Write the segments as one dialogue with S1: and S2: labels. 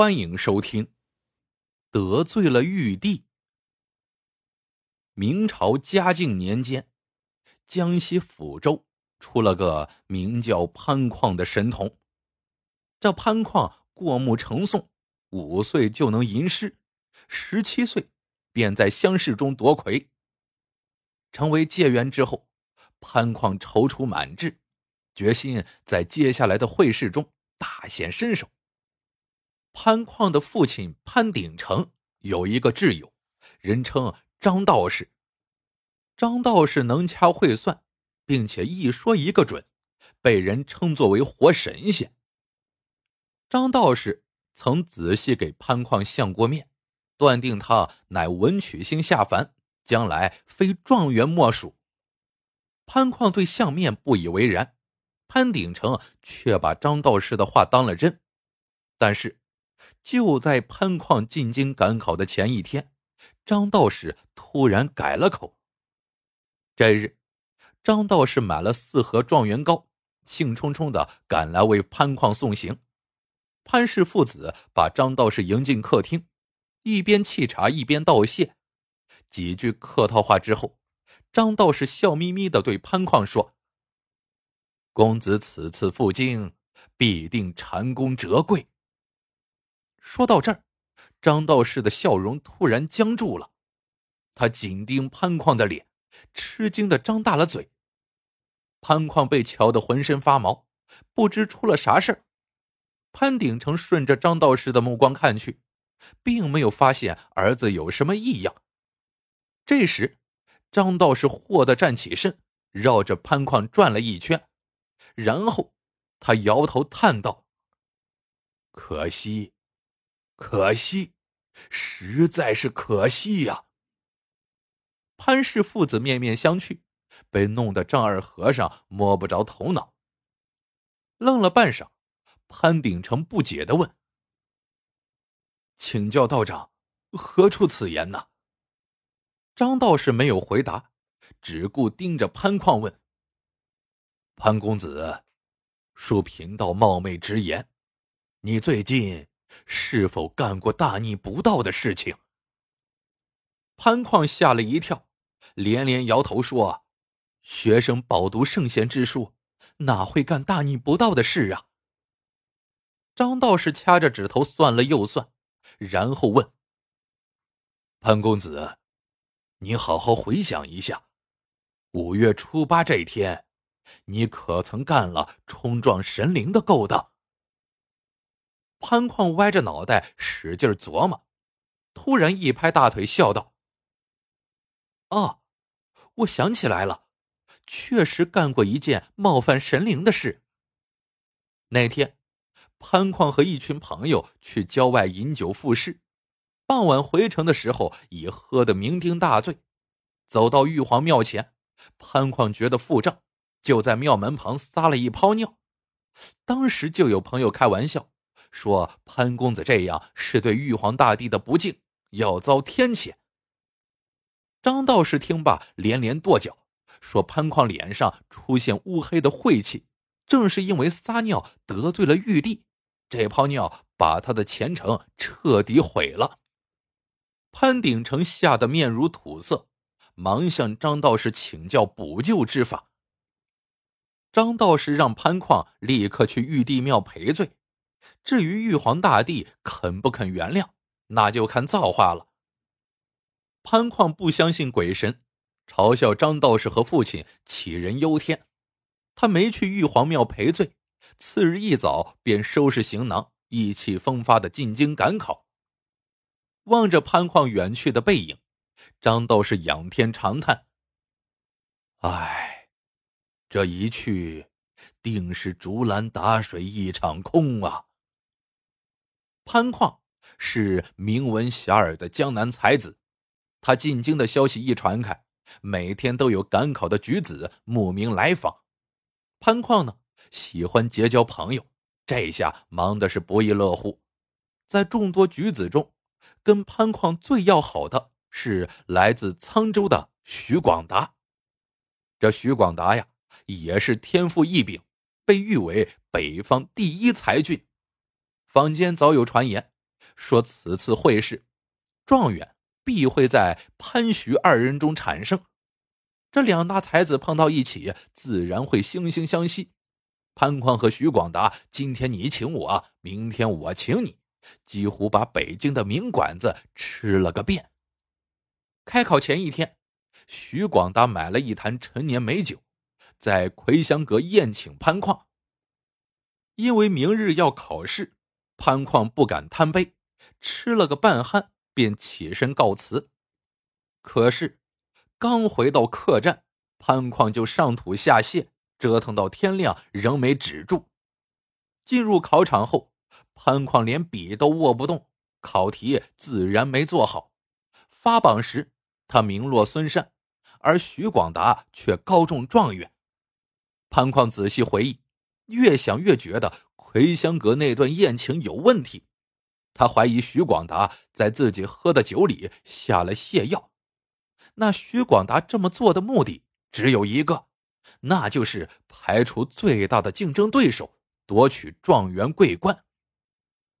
S1: 欢迎收听。得罪了玉帝。明朝嘉靖年间，江西抚州出了个名叫潘矿的神童。这潘矿过目成诵，五岁就能吟诗，十七岁便在乡试中夺魁。成为解元之后，潘矿踌躇满志，决心在接下来的会试中大显身手。潘矿的父亲潘鼎成有一个挚友，人称张道士。张道士能掐会算，并且一说一个准，被人称作为活神仙。张道士曾仔细给潘矿相过面，断定他乃文曲星下凡，将来非状元莫属。潘矿对相面不以为然，潘鼎成却把张道士的话当了真。但是。就在潘矿进京赶考的前一天，张道士突然改了口。这日，张道士买了四盒状元糕，兴冲冲的赶来为潘矿送行。潘氏父子把张道士迎进客厅，一边沏茶一边道谢，几句客套话之后，张道士笑眯眯的对潘矿说：“公子此次赴京，必定蟾宫折桂。”说到这儿，张道士的笑容突然僵住了，他紧盯潘矿的脸，吃惊的张大了嘴。潘矿被瞧得浑身发毛，不知出了啥事儿。潘鼎成顺着张道士的目光看去，并没有发现儿子有什么异样。这时，张道士霍地站起身，绕着潘矿转了一圈，然后他摇头叹道：“可惜。”可惜，实在是可惜呀！潘氏父子面面相觑，被弄得丈二和尚摸不着头脑。愣了半晌，潘鼎成不解的问：“请教道长，何出此言呢？”张道士没有回答，只顾盯着潘矿问：“潘公子，恕贫道冒昧直言，你最近……”是否干过大逆不道的事情？潘矿吓了一跳，连连摇头说：“学生饱读圣贤之书，哪会干大逆不道的事啊？”张道士掐着指头算了又算，然后问：“潘公子，你好好回想一下，五月初八这一天，你可曾干了冲撞神灵的勾当？”潘矿歪着脑袋使劲琢磨，突然一拍大腿，笑道：“哦，我想起来了，确实干过一件冒犯神灵的事。那天，潘矿和一群朋友去郊外饮酒赋诗，傍晚回城的时候已喝得酩酊大醉。走到玉皇庙前，潘矿觉得腹胀，就在庙门旁撒了一泡尿。当时就有朋友开玩笑。”说潘公子这样是对玉皇大帝的不敬，要遭天谴。张道士听罢连连跺脚，说潘矿脸上出现乌黑的晦气，正是因为撒尿得罪了玉帝，这泡尿把他的前程彻底毁了。潘鼎成吓得面如土色，忙向张道士请教补救之法。张道士让潘矿立刻去玉帝庙赔罪。至于玉皇大帝肯不肯原谅，那就看造化了。潘矿不相信鬼神，嘲笑张道士和父亲杞人忧天。他没去玉皇庙赔罪，次日一早便收拾行囊，意气风发的进京赶考。望着潘矿远去的背影，张道士仰天长叹：“唉，这一去，定是竹篮打水一场空啊！”潘旷是名闻遐迩的江南才子，他进京的消息一传开，每天都有赶考的举子慕名来访。潘旷呢，喜欢结交朋友，这下忙的是不亦乐乎。在众多举子中，跟潘旷最要好的是来自沧州的徐广达。这徐广达呀，也是天赋异禀，被誉为北方第一才俊。坊间早有传言，说此次会试，状元必会在潘徐二人中产生。这两大才子碰到一起，自然会惺惺相惜。潘况和徐广达，今天你请我，明天我请你，几乎把北京的名馆子吃了个遍。开考前一天，徐广达买了一坛陈年美酒，在葵香阁宴请潘况。因为明日要考试，潘况不敢贪杯，吃了个半酣，便起身告辞。可是，刚回到客栈，潘况就上吐下泻，折腾到天亮仍没止住。进入考场后，潘况连笔都握不动，考题自然没做好。发榜时，他名落孙山，而徐广达却高中状元。潘况仔细回忆。越想越觉得葵香阁那段宴请有问题，他怀疑徐广达在自己喝的酒里下了泻药。那徐广达这么做的目的只有一个，那就是排除最大的竞争对手，夺取状元桂冠。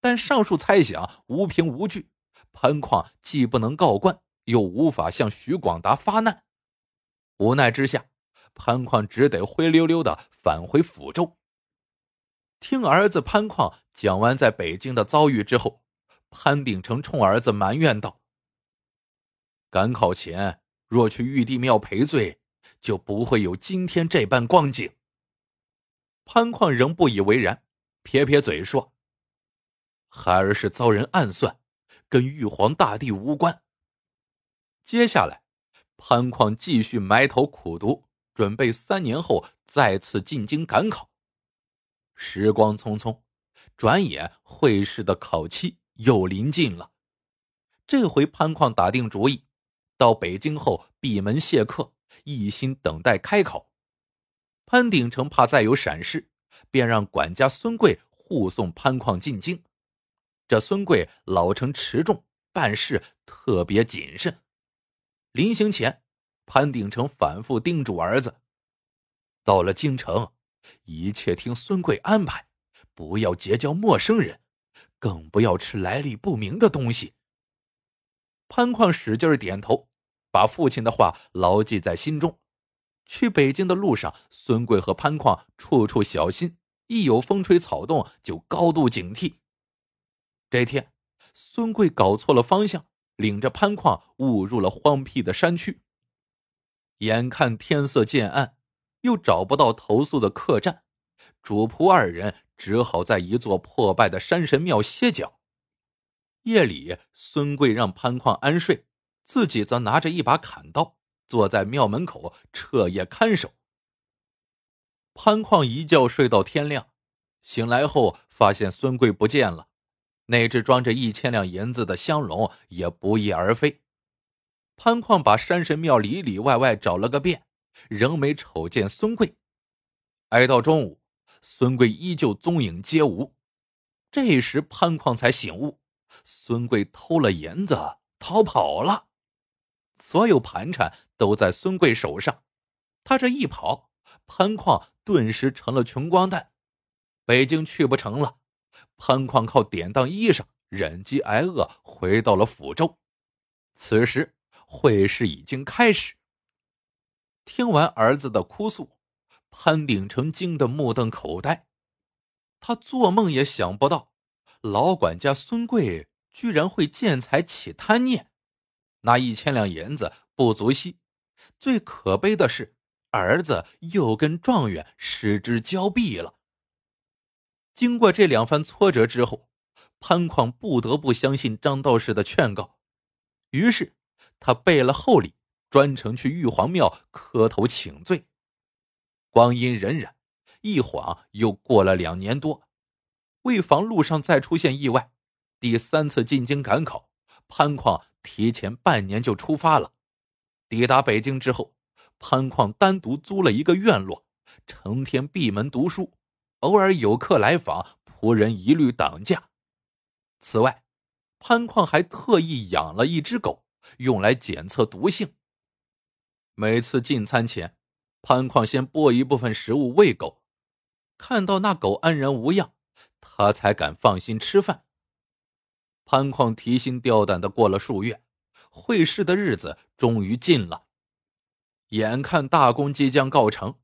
S1: 但上述猜想无凭无据，潘况既不能告官，又无法向徐广达发难。无奈之下，潘况只得灰溜溜的返回抚州。听儿子潘况讲完在北京的遭遇之后，潘鼎成冲儿子埋怨道：“赶考前若去玉帝庙赔罪，就不会有今天这般光景。”潘况仍不以为然，撇撇嘴说：“孩儿是遭人暗算，跟玉皇大帝无关。”接下来，潘况继续埋头苦读，准备三年后再次进京赶考。时光匆匆，转眼会试的考期又临近了。这回潘矿打定主意，到北京后闭门谢客，一心等待开考。潘鼎成怕再有闪失，便让管家孙贵护送潘矿进京。这孙贵老成持重，办事特别谨慎。临行前，潘鼎成反复叮嘱儿子：到了京城。一切听孙贵安排，不要结交陌生人，更不要吃来历不明的东西。潘矿使劲点头，把父亲的话牢记在心中。去北京的路上，孙贵和潘矿处处小心，一有风吹草动就高度警惕。这天，孙贵搞错了方向，领着潘矿误入了荒僻的山区。眼看天色渐暗。又找不到投宿的客栈，主仆二人只好在一座破败的山神庙歇脚。夜里，孙贵让潘矿安睡，自己则拿着一把砍刀，坐在庙门口彻夜看守。潘矿一觉睡到天亮，醒来后发现孙贵不见了，那只装着一千两银子的香笼也不翼而飞。潘矿把山神庙里里外外找了个遍。仍没瞅见孙贵，挨到中午，孙贵依旧踪影皆无。这时潘矿才醒悟，孙贵偷了银子逃跑了，所有盘缠都在孙贵手上。他这一跑，潘矿顿时成了穷光蛋，北京去不成了。潘矿靠典当衣裳，忍饥挨饿，回到了抚州。此时会试已经开始。听完儿子的哭诉，潘鼎成惊得目瞪口呆。他做梦也想不到，老管家孙贵居然会见财起贪念。那一千两银子不足惜，最可悲的是，儿子又跟状元失之交臂了。经过这两番挫折之后，潘矿不得不相信张道士的劝告，于是他备了厚礼。专程去玉皇庙磕头请罪，光阴荏苒，一晃又过了两年多。为防路上再出现意外，第三次进京赶考，潘矿提前半年就出发了。抵达北京之后，潘矿单独租了一个院落，成天闭门读书，偶尔有客来访，仆人一律挡驾。此外，潘矿还特意养了一只狗，用来检测毒性。每次进餐前，潘矿先拨一部分食物喂狗，看到那狗安然无恙，他才敢放心吃饭。潘矿提心吊胆的过了数月，会试的日子终于近了。眼看大功即将告成，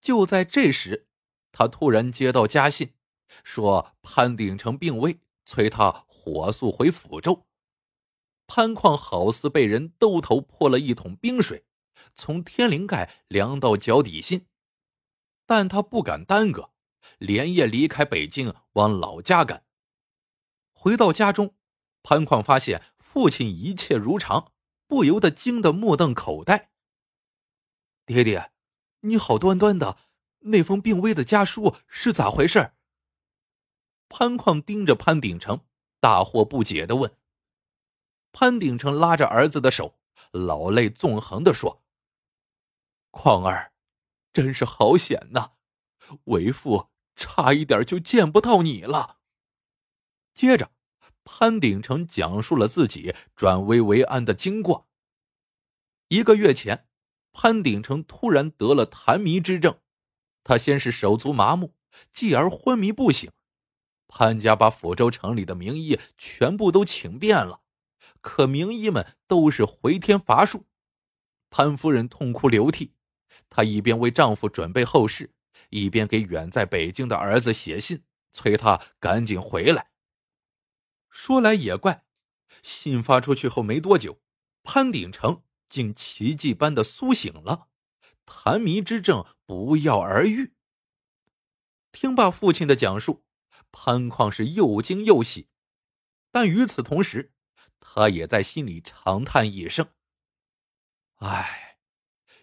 S1: 就在这时，他突然接到家信，说潘鼎成病危，催他火速回抚州。潘矿好似被人兜头泼了一桶冰水，从天灵盖凉到脚底心。但他不敢耽搁，连夜离开北京，往老家赶。回到家中，潘矿发现父亲一切如常，不由得惊得目瞪口呆。爹爹，你好端端的，那封病危的家书是咋回事？潘矿盯着潘鼎成，大惑不解的问。潘鼎成拉着儿子的手，老泪纵横的说：“况儿，真是好险呐，为父差一点就见不到你了。”接着，潘鼎成讲述了自己转危为安的经过。一个月前。潘鼎成突然得了痰迷之症，他先是手足麻木，继而昏迷不醒。潘家把抚州城里的名医全部都请遍了，可名医们都是回天乏术。潘夫人痛哭流涕，她一边为丈夫准备后事，一边给远在北京的儿子写信，催他赶紧回来。说来也怪，信发出去后没多久，潘鼎成。竟奇迹般的苏醒了，痰迷之症不药而愈。听罢父亲的讲述，潘矿是又惊又喜，但与此同时，他也在心里长叹一声：“唉，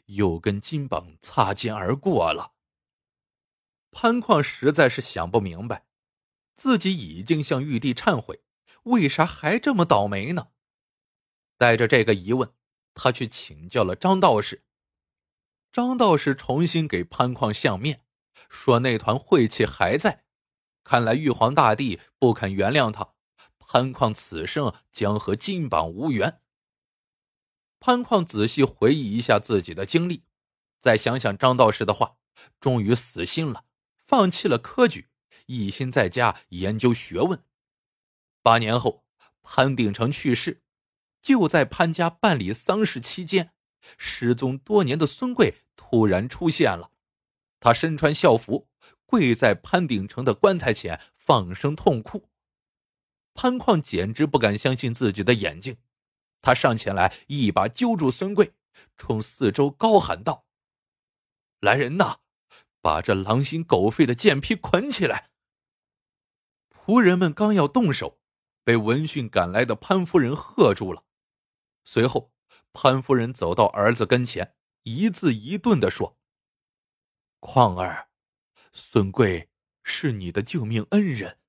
S1: 又跟金榜擦肩而过了。”潘矿实在是想不明白，自己已经向玉帝忏悔，为啥还这么倒霉呢？带着这个疑问。他去请教了张道士，张道士重新给潘矿相面，说那团晦气还在，看来玉皇大帝不肯原谅他，潘矿此生将和金榜无缘。潘矿仔细回忆一下自己的经历，再想想张道士的话，终于死心了，放弃了科举，一心在家研究学问。八年后，潘鼎成去世。就在潘家办理丧事期间，失踪多年的孙贵突然出现了。他身穿校服，跪在潘鼎成的棺材前，放声痛哭。潘矿简直不敢相信自己的眼睛，他上前来，一把揪住孙贵，冲四周高喊道：“来人呐，把这狼心狗肺的贱婢捆起来！”仆人们刚要动手，被闻讯赶来的潘夫人喝住了。随后，潘夫人走到儿子跟前，一字一顿的说：“况儿，孙贵是你的救命恩人，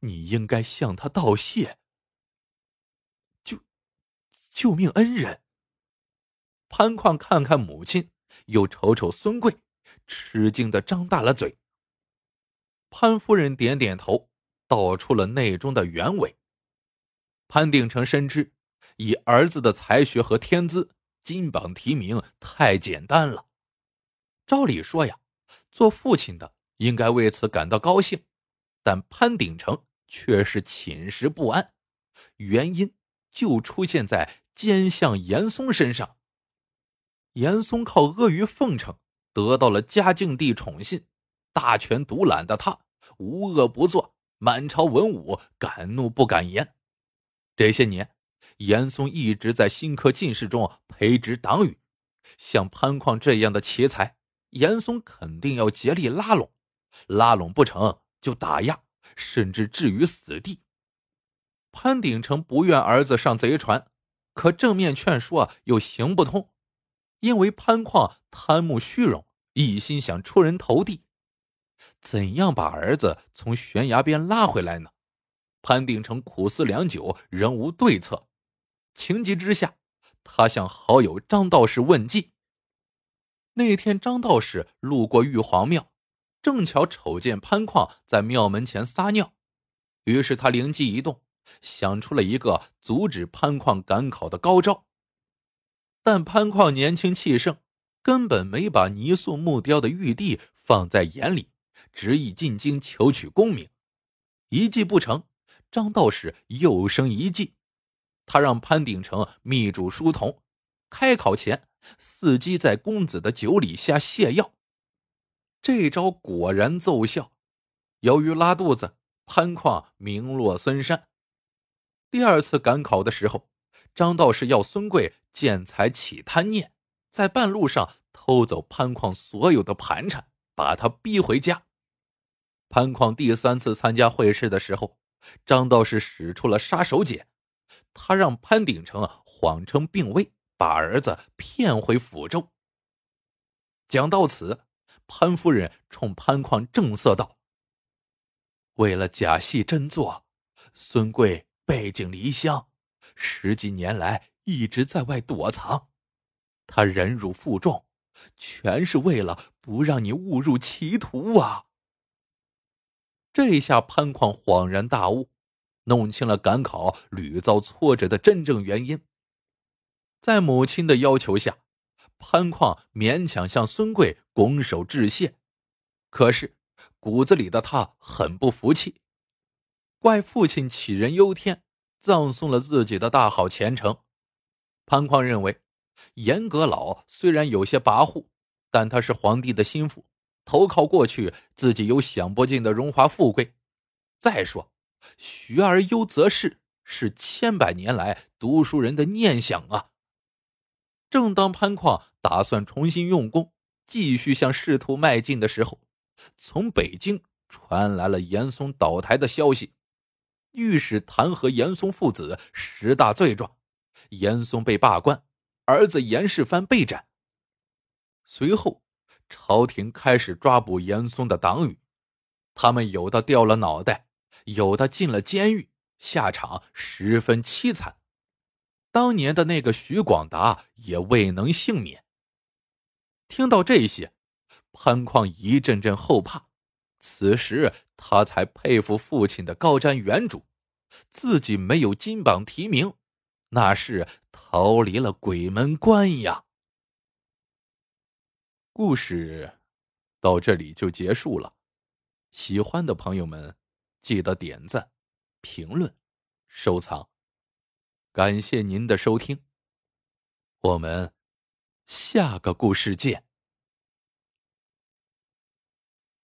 S1: 你应该向他道谢。”救，命恩人。潘矿看看母亲，又瞅瞅孙贵，吃惊的张大了嘴。潘夫人点点头，道出了内中的原委。潘鼎成深知。以儿子的才学和天资，金榜题名太简单了。照理说呀，做父亲的应该为此感到高兴，但潘鼎成却是寝食不安。原因就出现在奸相严嵩身上。严嵩靠阿谀奉承得到了嘉靖帝宠信，大权独揽的他无恶不作，满朝文武敢怒不敢言。这些年。严嵩一直在新科进士中培植党羽，像潘矿这样的奇才，严嵩肯定要竭力拉拢，拉拢不成就打压，甚至置于死地。潘鼎成不愿儿子上贼船，可正面劝说又行不通，因为潘矿贪慕虚荣，一心想出人头地。怎样把儿子从悬崖边拉回来呢？潘鼎成苦思良久，仍无对策。情急之下，他向好友张道士问计。那天，张道士路过玉皇庙，正巧瞅见潘矿在庙门前撒尿，于是他灵机一动，想出了一个阻止潘矿赶考的高招。但潘矿年轻气盛，根本没把泥塑木雕的玉帝放在眼里，执意进京求取功名。一计不成，张道士又生一计，他让潘鼎成密嘱书童，开考前伺机在公子的酒里下泻药。这招果然奏效，由于拉肚子，潘矿名落孙山。第二次赶考的时候，张道士要孙贵见财起贪念，在半路上偷走潘矿所有的盘缠，把他逼回家。潘矿第三次参加会试的时候，张道士使出了杀手锏，他让潘鼎成谎称病危，把儿子骗回抚州。讲到此，潘夫人冲潘矿正色道：“为了假戏真做，孙贵。”背井离乡，十几年来一直在外躲藏，他忍辱负重，全是为了不让你误入歧途啊！这下潘矿恍然大悟，弄清了赶考屡遭挫折的真正原因。在母亲的要求下，潘矿勉强向孙贵拱手致谢，可是骨子里的他很不服气。怪父亲杞人忧天，葬送了自己的大好前程。潘矿认为，严阁老虽然有些跋扈，但他是皇帝的心腹，投靠过去，自己有享不尽的荣华富贵。再说，学而优则仕是千百年来读书人的念想啊。正当潘矿打算重新用功，继续向仕途迈进的时候，从北京传来了严嵩倒台的消息。御史弹劾严嵩父子十大罪状，严嵩被罢官，儿子严世蕃被斩。随后，朝廷开始抓捕严嵩的党羽，他们有的掉了脑袋，有的进了监狱，下场十分凄惨。当年的那个徐广达也未能幸免。听到这些，潘矿一阵阵后怕。此时他才佩服父亲的高瞻远瞩，自己没有金榜题名，那是逃离了鬼门关呀。故事到这里就结束了，喜欢的朋友们记得点赞、评论、收藏，感谢您的收听，我们下个故事见。